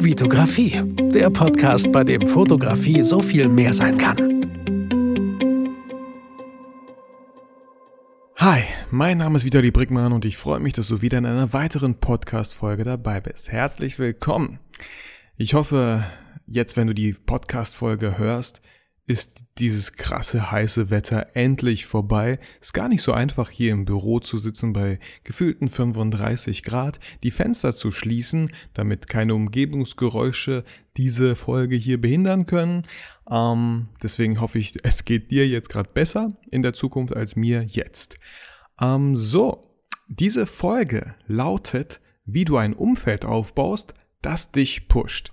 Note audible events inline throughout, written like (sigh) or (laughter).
Vitografie, der Podcast, bei dem Fotografie so viel mehr sein kann. Hi, mein Name ist Vitali Brickmann und ich freue mich, dass du wieder in einer weiteren Podcast-Folge dabei bist. Herzlich willkommen. Ich hoffe, jetzt, wenn du die Podcast-Folge hörst, ist dieses krasse heiße Wetter endlich vorbei. Ist gar nicht so einfach hier im Büro zu sitzen bei gefühlten 35 Grad, die Fenster zu schließen, damit keine Umgebungsgeräusche diese Folge hier behindern können. Ähm, deswegen hoffe ich, es geht dir jetzt gerade besser in der Zukunft als mir jetzt. Ähm, so, diese Folge lautet, wie du ein Umfeld aufbaust, das dich pusht.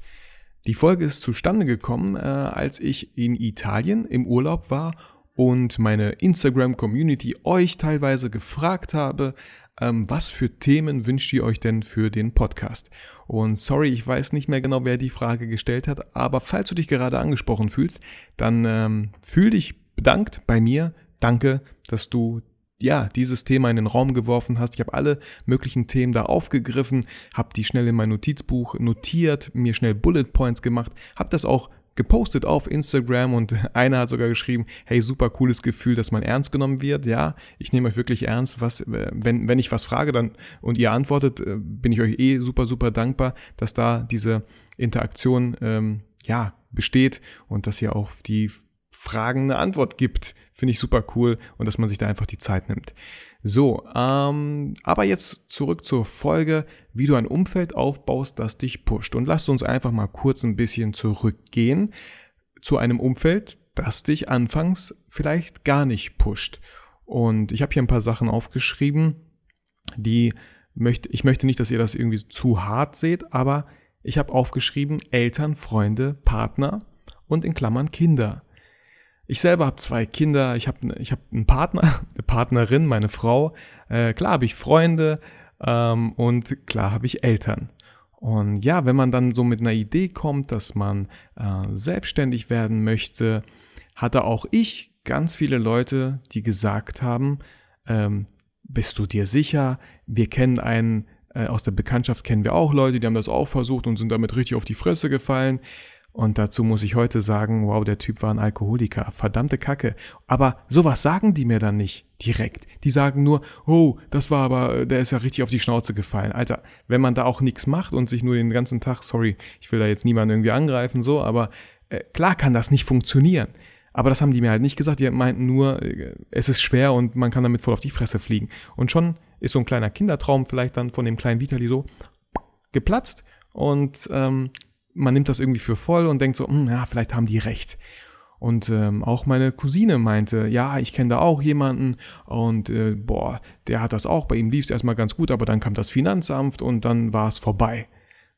Die Folge ist zustande gekommen, äh, als ich in Italien im Urlaub war und meine Instagram-Community euch teilweise gefragt habe, ähm, was für Themen wünscht ihr euch denn für den Podcast? Und sorry, ich weiß nicht mehr genau, wer die Frage gestellt hat, aber falls du dich gerade angesprochen fühlst, dann ähm, fühl dich bedankt bei mir. Danke, dass du ja, dieses Thema in den Raum geworfen hast. Ich habe alle möglichen Themen da aufgegriffen, habe die schnell in mein Notizbuch notiert, mir schnell Bullet Points gemacht, habe das auch gepostet auf Instagram und (laughs) einer hat sogar geschrieben, hey, super cooles Gefühl, dass man ernst genommen wird. Ja, ich nehme euch wirklich ernst. Was, äh, wenn, wenn ich was frage dann und ihr antwortet, äh, bin ich euch eh super, super dankbar, dass da diese Interaktion ähm, ja besteht und dass ihr auf die Fragen eine Antwort gibt. Finde ich super cool und dass man sich da einfach die Zeit nimmt. So, ähm, aber jetzt zurück zur Folge, wie du ein Umfeld aufbaust, das dich pusht. Und lasst uns einfach mal kurz ein bisschen zurückgehen zu einem Umfeld, das dich anfangs vielleicht gar nicht pusht. Und ich habe hier ein paar Sachen aufgeschrieben, die möchte, ich möchte nicht, dass ihr das irgendwie zu hart seht, aber ich habe aufgeschrieben Eltern, Freunde, Partner und in Klammern Kinder. Ich selber habe zwei Kinder, ich habe ich hab einen Partner, (laughs) eine Partnerin, meine Frau. Äh, klar habe ich Freunde ähm, und klar habe ich Eltern. Und ja, wenn man dann so mit einer Idee kommt, dass man äh, selbstständig werden möchte, hatte auch ich ganz viele Leute, die gesagt haben, ähm, bist du dir sicher? Wir kennen einen, äh, aus der Bekanntschaft kennen wir auch Leute, die haben das auch versucht und sind damit richtig auf die Fresse gefallen. Und dazu muss ich heute sagen, wow, der Typ war ein Alkoholiker. Verdammte Kacke. Aber sowas sagen die mir dann nicht direkt. Die sagen nur, oh, das war aber, der ist ja richtig auf die Schnauze gefallen. Alter, wenn man da auch nichts macht und sich nur den ganzen Tag, sorry, ich will da jetzt niemanden irgendwie angreifen, so, aber äh, klar kann das nicht funktionieren. Aber das haben die mir halt nicht gesagt. Die meinten nur, äh, es ist schwer und man kann damit voll auf die Fresse fliegen. Und schon ist so ein kleiner Kindertraum vielleicht dann von dem kleinen Vitali so geplatzt. Und ähm, man nimmt das irgendwie für voll und denkt so, hm, ja, vielleicht haben die recht. Und ähm, auch meine Cousine meinte, ja, ich kenne da auch jemanden und äh, boah, der hat das auch, bei ihm lief es erstmal ganz gut, aber dann kam das Finanzamt und dann war es vorbei.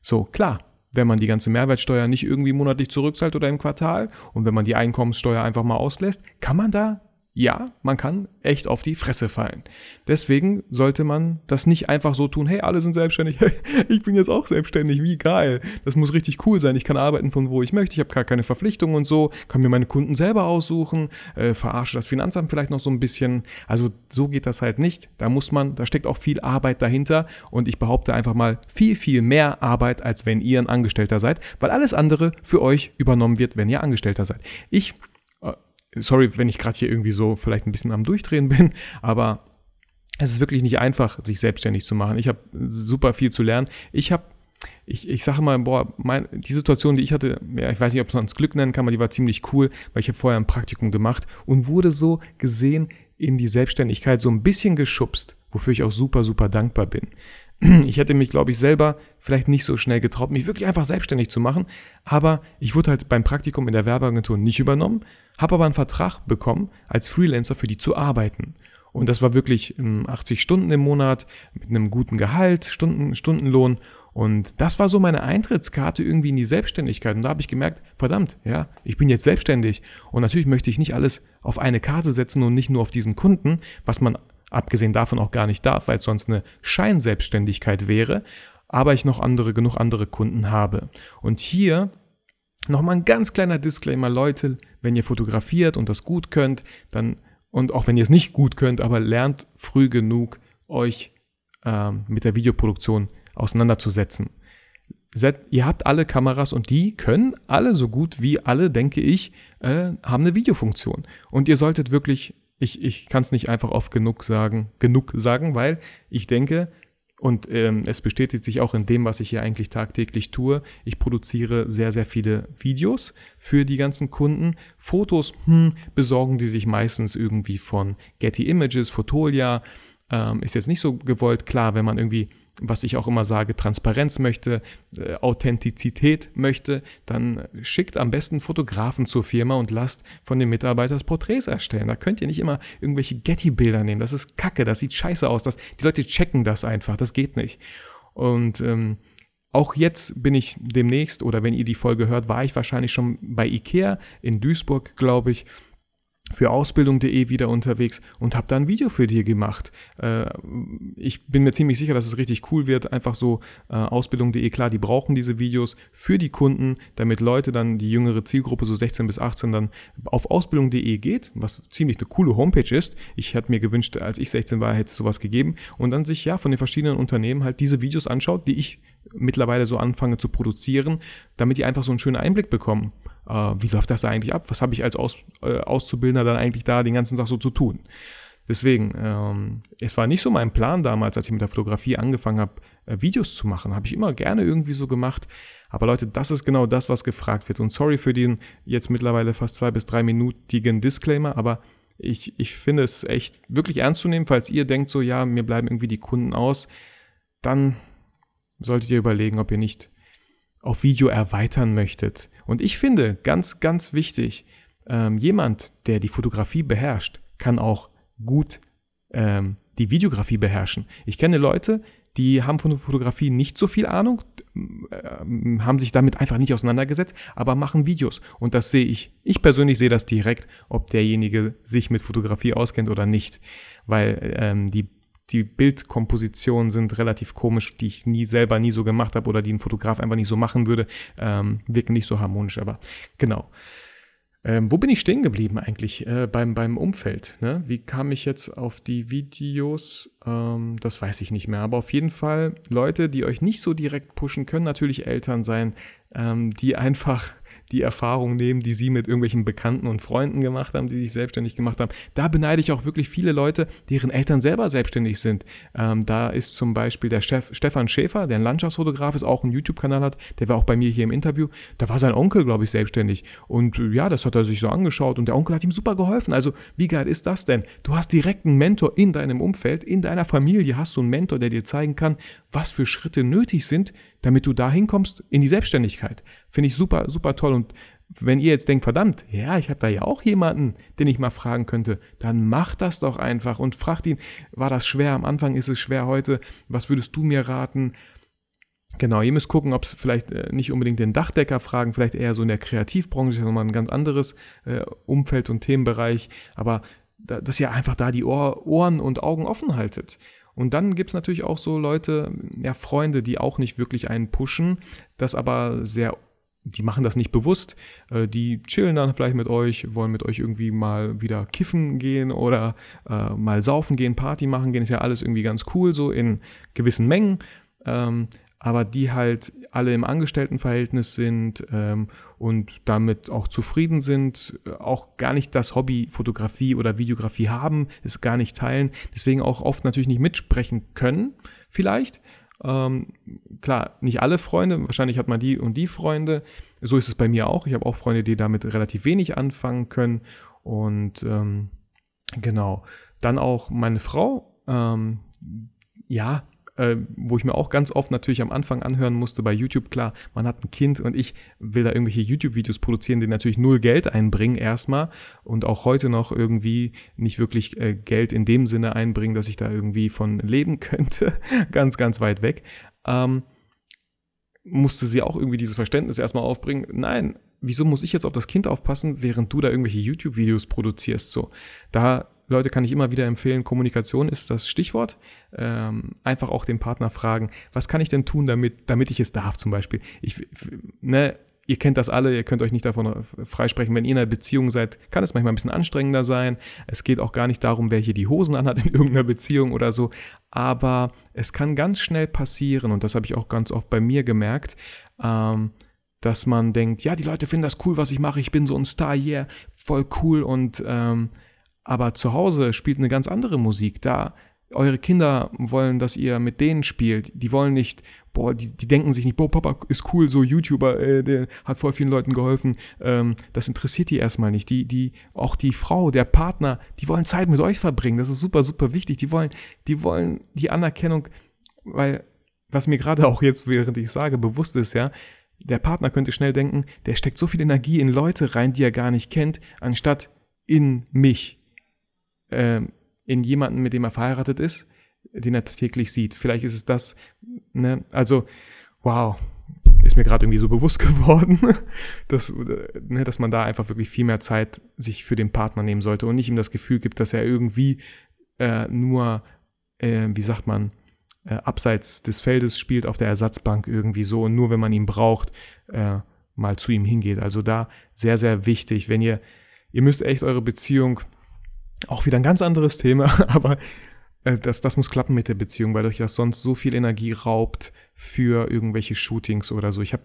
So, klar, wenn man die ganze Mehrwertsteuer nicht irgendwie monatlich zurückzahlt oder im Quartal und wenn man die Einkommenssteuer einfach mal auslässt, kann man da ja, man kann echt auf die Fresse fallen. Deswegen sollte man das nicht einfach so tun, hey, alle sind selbstständig, (laughs) ich bin jetzt auch selbstständig, wie geil. Das muss richtig cool sein, ich kann arbeiten von wo ich möchte, ich habe gar keine Verpflichtungen und so, kann mir meine Kunden selber aussuchen, äh, verarsche das Finanzamt vielleicht noch so ein bisschen. Also so geht das halt nicht. Da muss man, da steckt auch viel Arbeit dahinter und ich behaupte einfach mal viel, viel mehr Arbeit, als wenn ihr ein Angestellter seid, weil alles andere für euch übernommen wird, wenn ihr Angestellter seid. Ich sorry, wenn ich gerade hier irgendwie so vielleicht ein bisschen am Durchdrehen bin, (laughs) aber es ist wirklich nicht einfach, sich selbstständig zu machen. Ich habe super viel zu lernen. Ich habe, ich, ich sage mal, boah, mein, die Situation, die ich hatte, ja, ich weiß nicht, ob man es Glück nennen kann, aber die war ziemlich cool, weil ich habe vorher ein Praktikum gemacht und wurde so gesehen in die Selbstständigkeit so ein bisschen geschubst, wofür ich auch super, super dankbar bin. Ich hätte mich, glaube ich, selber vielleicht nicht so schnell getraut, mich wirklich einfach selbstständig zu machen. Aber ich wurde halt beim Praktikum in der Werbeagentur nicht übernommen, habe aber einen Vertrag bekommen, als Freelancer für die zu arbeiten. Und das war wirklich 80 ähm, Stunden im Monat mit einem guten Gehalt, Stunden, Stundenlohn. Und das war so meine Eintrittskarte irgendwie in die Selbstständigkeit. Und da habe ich gemerkt, verdammt, ja, ich bin jetzt selbstständig. Und natürlich möchte ich nicht alles auf eine Karte setzen und nicht nur auf diesen Kunden, was man abgesehen davon auch gar nicht darf, weil es sonst eine Scheinselbstständigkeit wäre, aber ich noch andere, genug andere Kunden habe. Und hier nochmal ein ganz kleiner Disclaimer, Leute, wenn ihr fotografiert und das gut könnt, dann, und auch wenn ihr es nicht gut könnt, aber lernt früh genug, euch ähm, mit der Videoproduktion auseinanderzusetzen. ihr habt alle Kameras und die können alle so gut wie alle, denke ich, äh, haben eine Videofunktion. Und ihr solltet wirklich, ich, ich kann es nicht einfach oft genug sagen, genug sagen, weil ich denke, und ähm, es bestätigt sich auch in dem, was ich hier eigentlich tagtäglich tue. Ich produziere sehr, sehr viele Videos für die ganzen Kunden. Fotos hm, besorgen die sich meistens irgendwie von Getty Images, Fotolia. Ähm, ist jetzt nicht so gewollt. Klar, wenn man irgendwie was ich auch immer sage, Transparenz möchte, äh, Authentizität möchte, dann schickt am besten Fotografen zur Firma und lasst von den Mitarbeitern Porträts erstellen. Da könnt ihr nicht immer irgendwelche Getty-Bilder nehmen. Das ist kacke, das sieht scheiße aus. Das, die Leute checken das einfach, das geht nicht. Und ähm, auch jetzt bin ich demnächst, oder wenn ihr die Folge hört, war ich wahrscheinlich schon bei Ikea in Duisburg, glaube ich für Ausbildung.de wieder unterwegs und habe da ein Video für dir gemacht. Äh, ich bin mir ziemlich sicher, dass es richtig cool wird. Einfach so äh, Ausbildung.de, klar, die brauchen diese Videos für die Kunden, damit Leute dann, die jüngere Zielgruppe, so 16 bis 18, dann auf Ausbildung.de geht, was ziemlich eine coole Homepage ist. Ich hätte mir gewünscht, als ich 16 war, hätte es sowas gegeben und dann sich ja von den verschiedenen Unternehmen halt diese Videos anschaut, die ich mittlerweile so anfange zu produzieren, damit die einfach so einen schönen Einblick bekommen äh, wie läuft das da eigentlich ab? Was habe ich als Aus, äh, Auszubildender dann eigentlich da den ganzen Tag so zu tun? Deswegen, ähm, es war nicht so mein Plan damals, als ich mit der Fotografie angefangen habe, äh, Videos zu machen. Habe ich immer gerne irgendwie so gemacht. Aber Leute, das ist genau das, was gefragt wird. Und sorry für den jetzt mittlerweile fast zwei bis drei minütigen Disclaimer, aber ich, ich finde es echt wirklich ernst zu nehmen, falls ihr denkt so, ja, mir bleiben irgendwie die Kunden aus, dann solltet ihr überlegen, ob ihr nicht auf Video erweitern möchtet. Und ich finde, ganz, ganz wichtig, ähm, jemand, der die Fotografie beherrscht, kann auch gut ähm, die Videografie beherrschen. Ich kenne Leute, die haben von der Fotografie nicht so viel Ahnung, äh, haben sich damit einfach nicht auseinandergesetzt, aber machen Videos. Und das sehe ich. Ich persönlich sehe das direkt, ob derjenige sich mit Fotografie auskennt oder nicht. Weil ähm, die die Bildkompositionen sind relativ komisch, die ich nie selber nie so gemacht habe oder die ein Fotograf einfach nicht so machen würde, ähm, wirken nicht so harmonisch, aber genau. Ähm, wo bin ich stehen geblieben eigentlich äh, beim, beim Umfeld? Ne? Wie kam ich jetzt auf die Videos? Ähm, das weiß ich nicht mehr. Aber auf jeden Fall Leute, die euch nicht so direkt pushen, können natürlich Eltern sein, ähm, die einfach die Erfahrung nehmen, die sie mit irgendwelchen Bekannten und Freunden gemacht haben, die sich selbstständig gemacht haben. Da beneide ich auch wirklich viele Leute, deren Eltern selber selbstständig sind. Ähm, da ist zum Beispiel der Chef Stefan Schäfer, der ein Landschaftsfotograf ist, auch einen YouTube-Kanal hat, der war auch bei mir hier im Interview. Da war sein Onkel, glaube ich, selbstständig. Und äh, ja, das hat er sich so angeschaut und der Onkel hat ihm super geholfen. Also, wie geil ist das denn? Du hast direkt einen Mentor in deinem Umfeld, in deiner Familie hast du einen Mentor, der dir zeigen kann, was für Schritte nötig sind, damit du da hinkommst in die Selbstständigkeit. Finde ich super, super toll. Und wenn ihr jetzt denkt, verdammt, ja, ich habe da ja auch jemanden, den ich mal fragen könnte, dann macht das doch einfach und fragt ihn, war das schwer? Am Anfang ist es schwer heute. Was würdest du mir raten? Genau, ihr müsst gucken, ob es vielleicht äh, nicht unbedingt den Dachdecker fragen, vielleicht eher so in der Kreativbranche, ist ja nochmal ein ganz anderes äh, Umfeld und Themenbereich, aber da, dass ihr einfach da die Ohr, Ohren und Augen offen haltet. Und dann gibt es natürlich auch so Leute, ja, Freunde, die auch nicht wirklich einen pushen, das aber sehr die machen das nicht bewusst, äh, die chillen dann vielleicht mit euch, wollen mit euch irgendwie mal wieder kiffen gehen oder äh, mal saufen gehen, Party machen gehen, ist ja alles irgendwie ganz cool, so in gewissen Mengen. Ähm, aber die halt alle im Angestelltenverhältnis sind ähm, und damit auch zufrieden sind, auch gar nicht das Hobby Fotografie oder Videografie haben, es gar nicht teilen, deswegen auch oft natürlich nicht mitsprechen können, vielleicht. Ähm, klar, nicht alle Freunde, wahrscheinlich hat man die und die Freunde. So ist es bei mir auch. Ich habe auch Freunde, die damit relativ wenig anfangen können. Und ähm, genau, dann auch meine Frau. Ähm, ja, äh, wo ich mir auch ganz oft natürlich am Anfang anhören musste bei YouTube, klar, man hat ein Kind und ich will da irgendwelche YouTube-Videos produzieren, die natürlich null Geld einbringen erstmal und auch heute noch irgendwie nicht wirklich äh, Geld in dem Sinne einbringen, dass ich da irgendwie von leben (laughs) könnte, ganz, ganz weit weg. Ähm, musste sie auch irgendwie dieses Verständnis erstmal aufbringen. Nein, wieso muss ich jetzt auf das Kind aufpassen, während du da irgendwelche YouTube-Videos produzierst? So, da Leute, kann ich immer wieder empfehlen, Kommunikation ist das Stichwort. Ähm, einfach auch den Partner fragen, was kann ich denn tun, damit, damit ich es darf zum Beispiel. Ich, ne, ihr kennt das alle, ihr könnt euch nicht davon freisprechen. Wenn ihr in einer Beziehung seid, kann es manchmal ein bisschen anstrengender sein. Es geht auch gar nicht darum, wer hier die Hosen anhat in irgendeiner Beziehung oder so. Aber es kann ganz schnell passieren, und das habe ich auch ganz oft bei mir gemerkt, ähm, dass man denkt, ja, die Leute finden das cool, was ich mache, ich bin so ein Star, yeah, voll cool und ähm, aber zu Hause spielt eine ganz andere Musik. Da eure Kinder wollen, dass ihr mit denen spielt. Die wollen nicht, boah, die, die denken sich nicht, boah, Papa ist cool, so YouTuber, äh, der hat voll vielen Leuten geholfen. Ähm, das interessiert die erstmal nicht. Die, die, auch die Frau, der Partner, die wollen Zeit mit euch verbringen. Das ist super, super wichtig. Die wollen, die wollen die Anerkennung, weil, was mir gerade auch jetzt, während ich sage, bewusst ist, ja, der Partner könnte schnell denken, der steckt so viel Energie in Leute rein, die er gar nicht kennt, anstatt in mich. Ähm, in jemanden, mit dem er verheiratet ist, den er täglich sieht. Vielleicht ist es das, ne? Also, wow, ist mir gerade irgendwie so bewusst (laughs) geworden, dass, ne, dass man da einfach wirklich viel mehr Zeit sich für den Partner nehmen sollte und nicht ihm das Gefühl gibt, dass er irgendwie äh, nur, äh, wie sagt man, äh, abseits des Feldes spielt auf der Ersatzbank irgendwie so und nur wenn man ihn braucht, äh, mal zu ihm hingeht. Also da sehr, sehr wichtig, wenn ihr, ihr müsst echt eure Beziehung auch wieder ein ganz anderes Thema, (laughs) aber äh, das, das muss klappen mit der Beziehung, weil euch das sonst so viel Energie raubt für irgendwelche Shootings oder so. Ich habe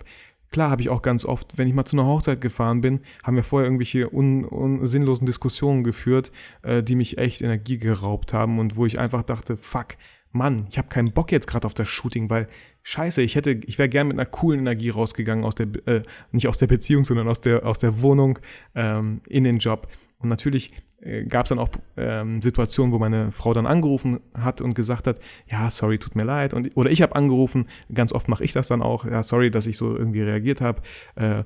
Klar habe ich auch ganz oft, wenn ich mal zu einer Hochzeit gefahren bin, haben wir vorher irgendwelche un, un, sinnlosen Diskussionen geführt, äh, die mich echt Energie geraubt haben und wo ich einfach dachte, fuck, Mann, ich habe keinen Bock jetzt gerade auf das Shooting, weil scheiße, ich hätte, ich wäre gern mit einer coolen Energie rausgegangen aus der, äh, nicht aus der Beziehung, sondern aus der, aus der Wohnung ähm, in den Job. Und natürlich äh, gab es dann auch ähm, Situationen, wo meine Frau dann angerufen hat und gesagt hat, ja, sorry, tut mir leid. Und, oder ich habe angerufen, ganz oft mache ich das dann auch, ja, sorry, dass ich so irgendwie reagiert habe. Äh,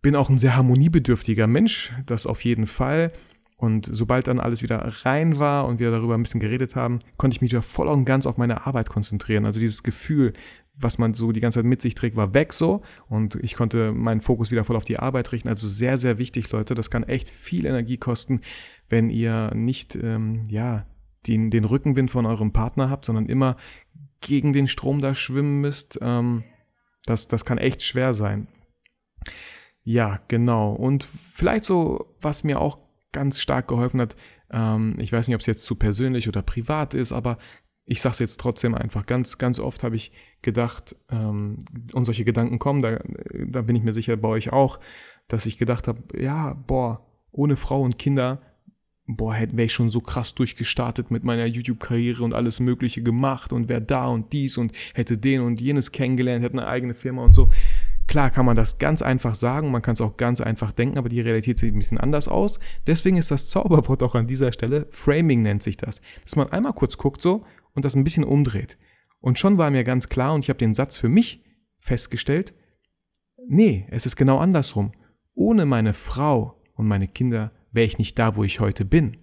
bin auch ein sehr harmoniebedürftiger Mensch, das auf jeden Fall. Und sobald dann alles wieder rein war und wir darüber ein bisschen geredet haben, konnte ich mich wieder voll und ganz auf meine Arbeit konzentrieren. Also dieses Gefühl, was man so die ganze Zeit mit sich trägt, war weg so und ich konnte meinen Fokus wieder voll auf die Arbeit richten. Also sehr, sehr wichtig, Leute. Das kann echt viel Energie kosten, wenn ihr nicht, ähm, ja, den, den Rückenwind von eurem Partner habt, sondern immer gegen den Strom da schwimmen müsst. Ähm, das, das kann echt schwer sein. Ja, genau. Und vielleicht so, was mir auch ganz stark geholfen hat, ähm, ich weiß nicht, ob es jetzt zu persönlich oder privat ist, aber ich sage es jetzt trotzdem einfach, ganz, ganz oft habe ich gedacht, ähm, und solche Gedanken kommen, da, da bin ich mir sicher bei euch auch, dass ich gedacht habe, ja, boah, ohne Frau und Kinder, boah, wäre ich schon so krass durchgestartet mit meiner YouTube-Karriere und alles Mögliche gemacht und wäre da und dies und hätte den und jenes kennengelernt, hätte eine eigene Firma und so. Klar kann man das ganz einfach sagen, man kann es auch ganz einfach denken, aber die Realität sieht ein bisschen anders aus. Deswegen ist das Zauberwort auch an dieser Stelle, Framing nennt sich das. Dass man einmal kurz guckt so, und das ein bisschen umdreht. Und schon war mir ganz klar und ich habe den Satz für mich festgestellt, nee, es ist genau andersrum. Ohne meine Frau und meine Kinder wäre ich nicht da, wo ich heute bin,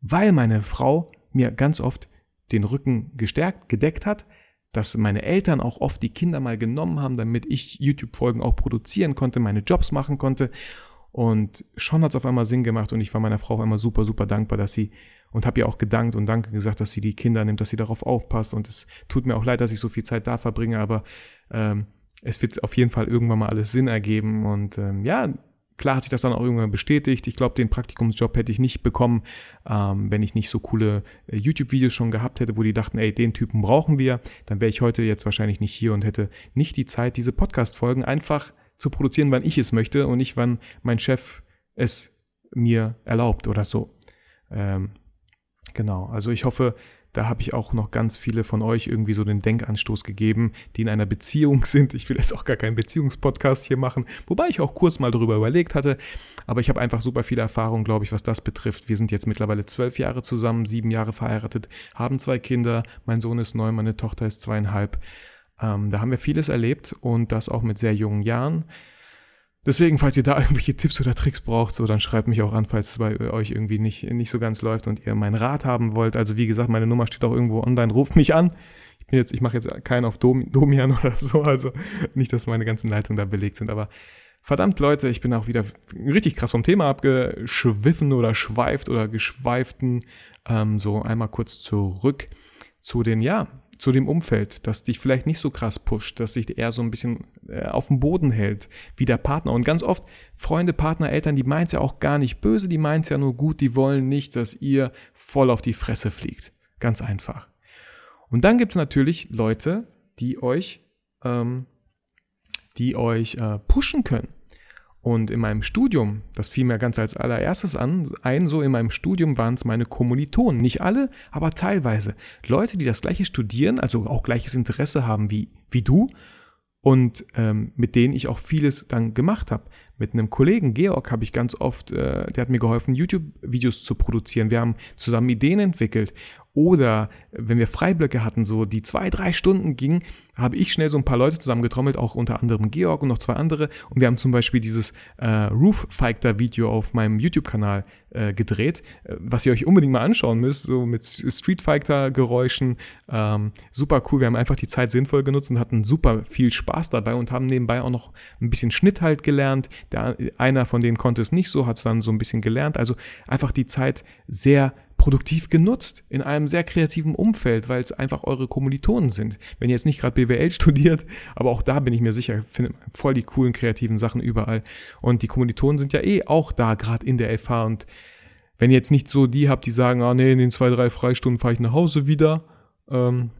weil meine Frau mir ganz oft den Rücken gestärkt, gedeckt hat, dass meine Eltern auch oft die Kinder mal genommen haben, damit ich YouTube-Folgen auch produzieren konnte, meine Jobs machen konnte. Und schon hat es auf einmal Sinn gemacht und ich war meiner Frau auf einmal super, super dankbar, dass sie und habe ihr auch gedankt und Danke gesagt, dass sie die Kinder nimmt, dass sie darauf aufpasst. Und es tut mir auch leid, dass ich so viel Zeit da verbringe, aber ähm, es wird auf jeden Fall irgendwann mal alles Sinn ergeben. Und ähm, ja, klar hat sich das dann auch irgendwann bestätigt. Ich glaube, den Praktikumsjob hätte ich nicht bekommen, ähm, wenn ich nicht so coole äh, YouTube-Videos schon gehabt hätte, wo die dachten, ey, den Typen brauchen wir. Dann wäre ich heute jetzt wahrscheinlich nicht hier und hätte nicht die Zeit, diese Podcast-Folgen einfach zu produzieren, wann ich es möchte und nicht, wann mein Chef es mir erlaubt oder so. Ähm, Genau, also ich hoffe, da habe ich auch noch ganz viele von euch irgendwie so den Denkanstoß gegeben, die in einer Beziehung (laughs) sind. Ich will jetzt auch gar keinen Beziehungspodcast hier machen, wobei ich auch kurz mal darüber überlegt hatte. Aber ich habe einfach super viele Erfahrungen, glaube ich, was das betrifft. Wir sind jetzt mittlerweile zwölf Jahre zusammen, sieben Jahre verheiratet, haben zwei Kinder. Mein Sohn ist neun, meine Tochter ist zweieinhalb. Ähm, da haben wir vieles erlebt und das auch mit sehr jungen Jahren. Deswegen, falls ihr da (laughs) irgendwelche Tipps oder Tricks braucht, so, dann schreibt mich auch an, falls es bei euch irgendwie nicht, nicht so ganz läuft und ihr meinen Rat haben wollt. Also wie gesagt, meine Nummer steht auch irgendwo online, ruft mich an. Ich bin jetzt, ich mache jetzt keinen auf Dom, Domian (laughs) oder so, also nicht, dass meine ganzen Leitungen da belegt sind, aber verdammt Leute, ich bin auch wieder richtig krass vom Thema abgeschwiffen oder schweift oder geschweiften. Ähm, so einmal kurz zurück zu den, ja, zu dem Umfeld, das dich vielleicht nicht so krass pusht, das dich eher so ein bisschen äh, auf dem Boden hält, wie der Partner. Und ganz oft Freunde, Partner, Eltern, die meint ja auch gar nicht böse, die meint ja nur gut, die wollen nicht, dass ihr voll auf die Fresse fliegt. Ganz einfach. Und dann gibt es natürlich Leute, die euch, ähm, die euch äh, pushen können. Und in meinem Studium, das fiel mir ganz als allererstes an, ein so in meinem Studium waren es meine Kommilitonen. Nicht alle, aber teilweise. Leute, die das gleiche studieren, also auch gleiches Interesse haben wie, wie du und ähm, mit denen ich auch vieles dann gemacht habe. Mit einem Kollegen, Georg, habe ich ganz oft, äh, der hat mir geholfen, YouTube-Videos zu produzieren. Wir haben zusammen Ideen entwickelt oder wenn wir Freiblöcke hatten, so die zwei, drei Stunden gingen, habe ich schnell so ein paar Leute zusammengetrommelt, auch unter anderem Georg und noch zwei andere. Und wir haben zum Beispiel dieses äh, Roof Fighter Video auf meinem YouTube-Kanal äh, gedreht, äh, was ihr euch unbedingt mal anschauen müsst, so mit Street Fighter Geräuschen. Ähm, super cool. Wir haben einfach die Zeit sinnvoll genutzt und hatten super viel Spaß dabei und haben nebenbei auch noch ein bisschen Schnitt halt gelernt. Der, einer von denen konnte es nicht so, hat es dann so ein bisschen gelernt. Also einfach die Zeit sehr produktiv genutzt in einem sehr kreativen Umfeld, weil es einfach eure Kommilitonen sind. Wenn ihr jetzt nicht gerade BWL (laughs) studiert, aber auch da bin ich mir sicher, findet man voll die coolen kreativen Sachen überall. Und die Kommilitonen sind ja eh auch da, gerade in der FH. Und wenn ihr jetzt nicht so die habt, die sagen, ah nee, in den zwei, drei Freistunden fahre ich nach Hause wieder, ähm,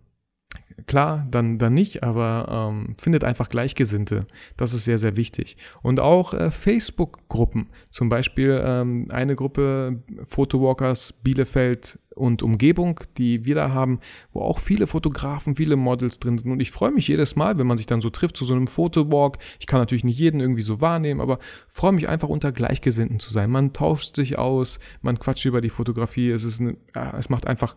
klar, dann, dann nicht, aber ähm, findet einfach Gleichgesinnte. Das ist sehr, sehr wichtig. Und auch äh, Facebook-Gruppen. Zum Beispiel ähm, eine Gruppe Photowalkers Bielefeld und Umgebung, die wir da haben, wo auch viele Fotografen, viele Models drin sind. Und ich freue mich jedes Mal, wenn man sich dann so trifft zu so einem Fotowalk. Ich kann natürlich nicht jeden irgendwie so wahrnehmen, aber freue mich einfach unter Gleichgesinnten zu sein. Man tauscht sich aus, man quatscht über die Fotografie. Es ist, eine, ja, es macht einfach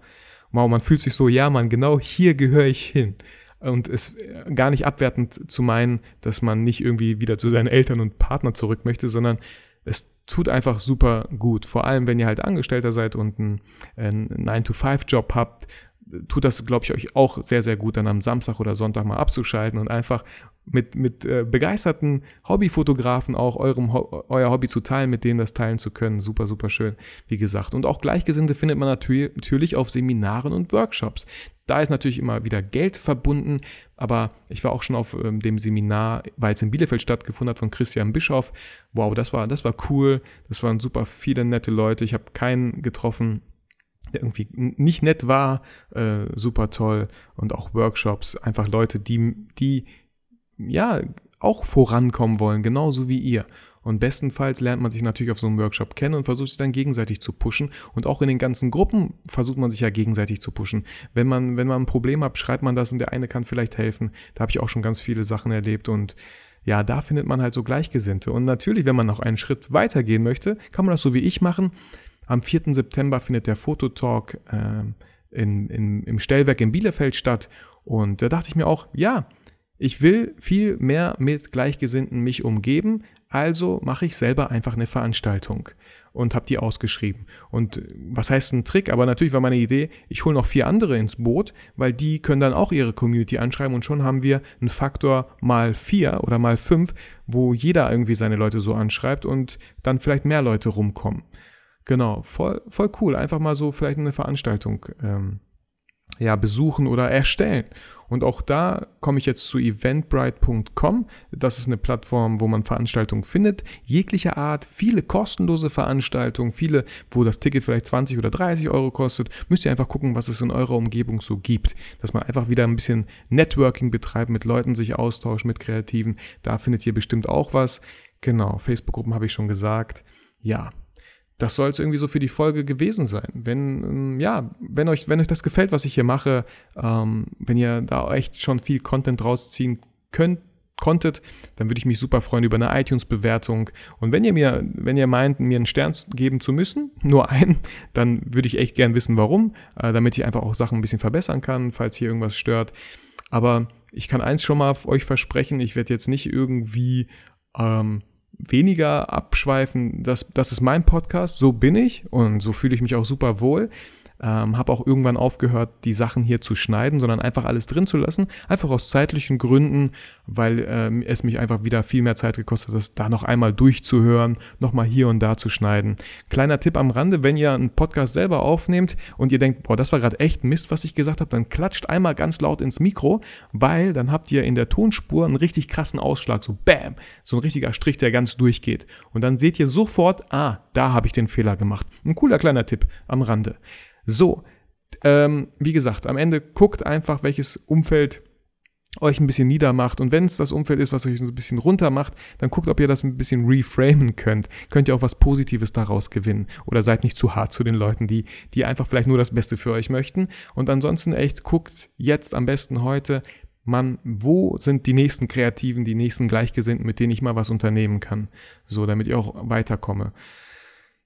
wow, man fühlt sich so, ja, man, genau hier gehöre ich hin. Und es äh, gar nicht abwertend zu meinen, dass man nicht irgendwie wieder zu seinen Eltern und Partner zurück möchte, sondern es tut einfach super gut. Vor allem, wenn ihr halt Angestellter seid und einen, einen 9-to-5-Job habt, tut das, glaube ich, euch auch sehr, sehr gut, dann am Samstag oder Sonntag mal abzuschalten und einfach mit, mit äh, begeisterten Hobbyfotografen auch eurem, euer Hobby zu teilen, mit denen das teilen zu können. Super, super schön, wie gesagt. Und auch Gleichgesinnte findet man natürlich auf Seminaren und Workshops. Da ist natürlich immer wieder Geld verbunden, aber ich war auch schon auf ähm, dem Seminar, weil es in Bielefeld stattgefunden hat, von Christian Bischoff. Wow, das war, das war cool. Das waren super viele nette Leute. Ich habe keinen getroffen, der irgendwie nicht nett war. Äh, super toll. Und auch Workshops, einfach Leute, die, die ja, auch vorankommen wollen, genauso wie ihr. Und bestenfalls lernt man sich natürlich auf so einem Workshop kennen und versucht sich dann gegenseitig zu pushen. Und auch in den ganzen Gruppen versucht man sich ja gegenseitig zu pushen. Wenn man, wenn man ein Problem hat, schreibt man das und der eine kann vielleicht helfen. Da habe ich auch schon ganz viele Sachen erlebt und ja, da findet man halt so Gleichgesinnte. Und natürlich, wenn man noch einen Schritt weitergehen möchte, kann man das so wie ich machen. Am 4. September findet der Fototalk äh, in, in, im Stellwerk in Bielefeld statt. Und da dachte ich mir auch, ja, ich will viel mehr mit Gleichgesinnten mich umgeben, also mache ich selber einfach eine Veranstaltung und habe die ausgeschrieben. Und was heißt ein Trick? Aber natürlich war meine Idee, ich hole noch vier andere ins Boot, weil die können dann auch ihre Community anschreiben und schon haben wir einen Faktor mal vier oder mal fünf, wo jeder irgendwie seine Leute so anschreibt und dann vielleicht mehr Leute rumkommen. Genau, voll, voll cool. Einfach mal so vielleicht eine Veranstaltung ähm, ja, besuchen oder erstellen. Und auch da komme ich jetzt zu eventbrite.com. Das ist eine Plattform, wo man Veranstaltungen findet, jeglicher Art, viele kostenlose Veranstaltungen, viele, wo das Ticket vielleicht 20 oder 30 Euro kostet. Müsst ihr einfach gucken, was es in eurer Umgebung so gibt. Dass man einfach wieder ein bisschen Networking betreibt, mit Leuten sich austauscht, mit Kreativen. Da findet ihr bestimmt auch was. Genau, Facebook-Gruppen habe ich schon gesagt. Ja, das soll es irgendwie so für die Folge gewesen sein. Wenn, ähm, ja, wenn euch, wenn euch das gefällt, was ich hier mache, ähm, wenn ihr da echt schon viel Content rausziehen könnt, konntet, dann würde ich mich super freuen über eine iTunes-Bewertung. Und wenn ihr mir, wenn ihr meint, mir einen Stern geben zu müssen, (laughs) nur einen, dann würde ich echt gern wissen, warum, äh, damit ich einfach auch Sachen ein bisschen verbessern kann, falls hier irgendwas stört. Aber ich kann eins schon mal euch versprechen, ich werde jetzt nicht irgendwie ähm, weniger abschweifen. Das, das ist mein Podcast, so bin ich und so fühle ich mich auch super wohl. Ähm, habe auch irgendwann aufgehört, die Sachen hier zu schneiden, sondern einfach alles drin zu lassen. Einfach aus zeitlichen Gründen, weil ähm, es mich einfach wieder viel mehr Zeit gekostet hat, das da noch einmal durchzuhören, nochmal hier und da zu schneiden. Kleiner Tipp am Rande, wenn ihr einen Podcast selber aufnehmt und ihr denkt, boah, das war gerade echt Mist, was ich gesagt habe, dann klatscht einmal ganz laut ins Mikro, weil dann habt ihr in der Tonspur einen richtig krassen Ausschlag, so Bam, so ein richtiger Strich, der ganz durchgeht. Und dann seht ihr sofort, ah, da habe ich den Fehler gemacht. Ein cooler kleiner Tipp am Rande. So, ähm, wie gesagt, am Ende guckt einfach, welches Umfeld euch ein bisschen niedermacht. Und wenn es das Umfeld ist, was euch ein bisschen runter macht, dann guckt, ob ihr das ein bisschen reframen könnt. Könnt ihr auch was Positives daraus gewinnen. Oder seid nicht zu hart zu den Leuten, die, die einfach vielleicht nur das Beste für euch möchten. Und ansonsten echt guckt jetzt am besten heute, Mann, wo sind die nächsten Kreativen, die nächsten Gleichgesinnten, mit denen ich mal was unternehmen kann? So, damit ich auch weiterkomme.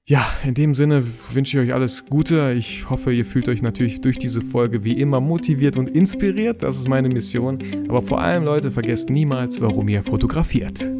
Ja, in dem Sinne wünsche ich euch alles Gute. Ich hoffe, ihr fühlt euch natürlich durch diese Folge wie immer motiviert und inspiriert. Das ist meine Mission. Aber vor allem, Leute, vergesst niemals, warum ihr fotografiert.